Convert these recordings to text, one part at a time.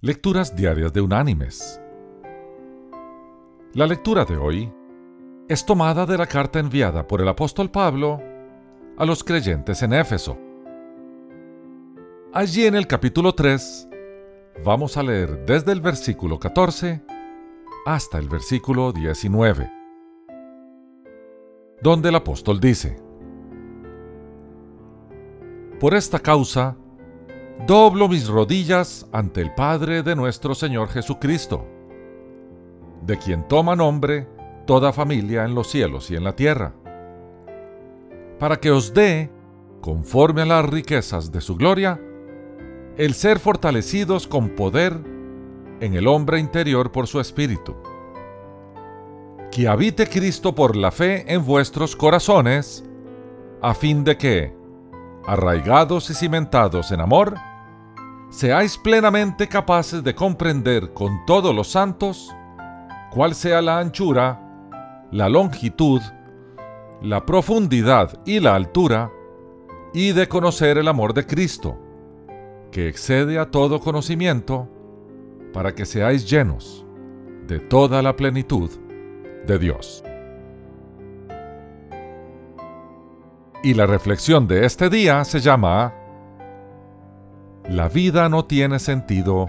Lecturas Diarias de Unánimes. La lectura de hoy es tomada de la carta enviada por el apóstol Pablo a los creyentes en Éfeso. Allí en el capítulo 3 vamos a leer desde el versículo 14 hasta el versículo 19, donde el apóstol dice, Por esta causa, doblo mis rodillas ante el Padre de nuestro Señor Jesucristo, de quien toma nombre toda familia en los cielos y en la tierra, para que os dé, conforme a las riquezas de su gloria, el ser fortalecidos con poder en el hombre interior por su espíritu. Que habite Cristo por la fe en vuestros corazones, a fin de que, arraigados y cimentados en amor, seáis plenamente capaces de comprender con todos los santos cuál sea la anchura, la longitud, la profundidad y la altura, y de conocer el amor de Cristo, que excede a todo conocimiento, para que seáis llenos de toda la plenitud de Dios. Y la reflexión de este día se llama la vida no tiene sentido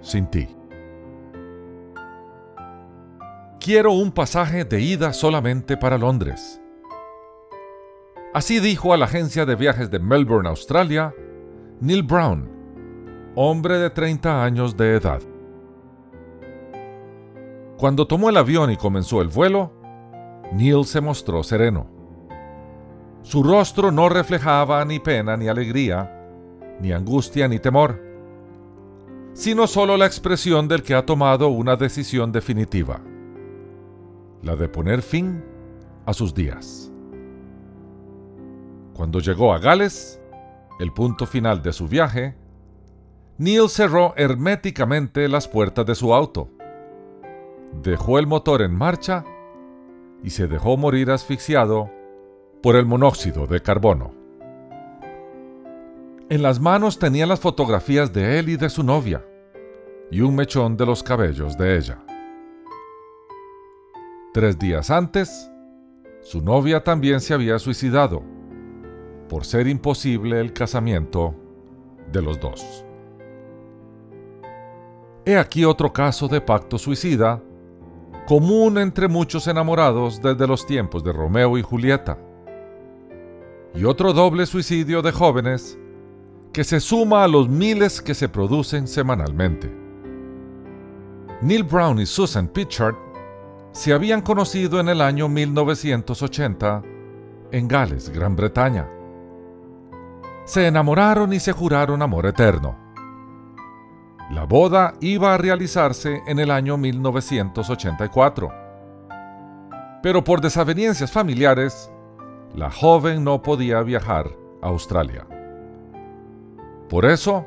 sin ti. Quiero un pasaje de ida solamente para Londres. Así dijo a la agencia de viajes de Melbourne, Australia, Neil Brown, hombre de 30 años de edad. Cuando tomó el avión y comenzó el vuelo, Neil se mostró sereno. Su rostro no reflejaba ni pena ni alegría, ni angustia ni temor, sino solo la expresión del que ha tomado una decisión definitiva, la de poner fin a sus días. Cuando llegó a Gales, el punto final de su viaje, Neil cerró herméticamente las puertas de su auto, dejó el motor en marcha y se dejó morir asfixiado por el monóxido de carbono. En las manos tenía las fotografías de él y de su novia, y un mechón de los cabellos de ella. Tres días antes, su novia también se había suicidado, por ser imposible el casamiento de los dos. He aquí otro caso de pacto suicida, común entre muchos enamorados desde los tiempos de Romeo y Julieta, y otro doble suicidio de jóvenes que se suma a los miles que se producen semanalmente. Neil Brown y Susan Pitchard se habían conocido en el año 1980 en Gales, Gran Bretaña. Se enamoraron y se juraron amor eterno. La boda iba a realizarse en el año 1984. Pero por desavenencias familiares, la joven no podía viajar a Australia. Por eso,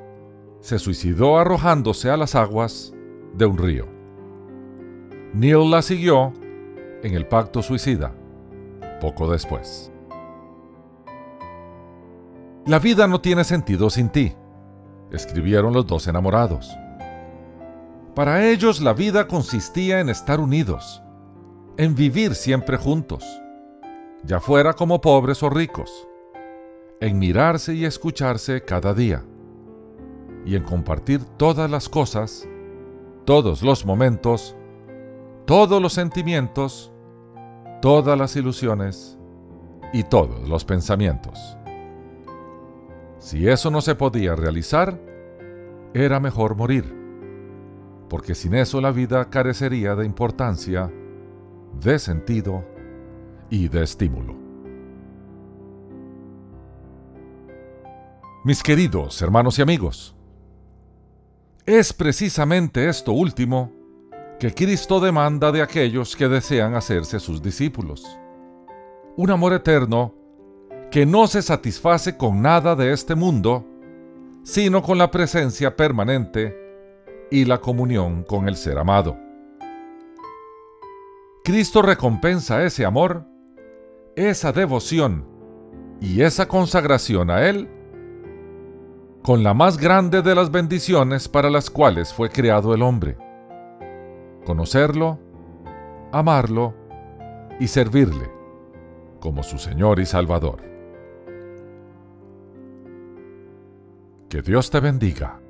se suicidó arrojándose a las aguas de un río. Neil la siguió en el pacto suicida, poco después. La vida no tiene sentido sin ti, escribieron los dos enamorados. Para ellos la vida consistía en estar unidos, en vivir siempre juntos, ya fuera como pobres o ricos, en mirarse y escucharse cada día y en compartir todas las cosas, todos los momentos, todos los sentimientos, todas las ilusiones y todos los pensamientos. Si eso no se podía realizar, era mejor morir, porque sin eso la vida carecería de importancia, de sentido y de estímulo. Mis queridos hermanos y amigos, es precisamente esto último que Cristo demanda de aquellos que desean hacerse sus discípulos. Un amor eterno que no se satisface con nada de este mundo, sino con la presencia permanente y la comunión con el ser amado. Cristo recompensa ese amor, esa devoción y esa consagración a Él con la más grande de las bendiciones para las cuales fue creado el hombre. Conocerlo, amarlo y servirle como su Señor y Salvador. Que Dios te bendiga.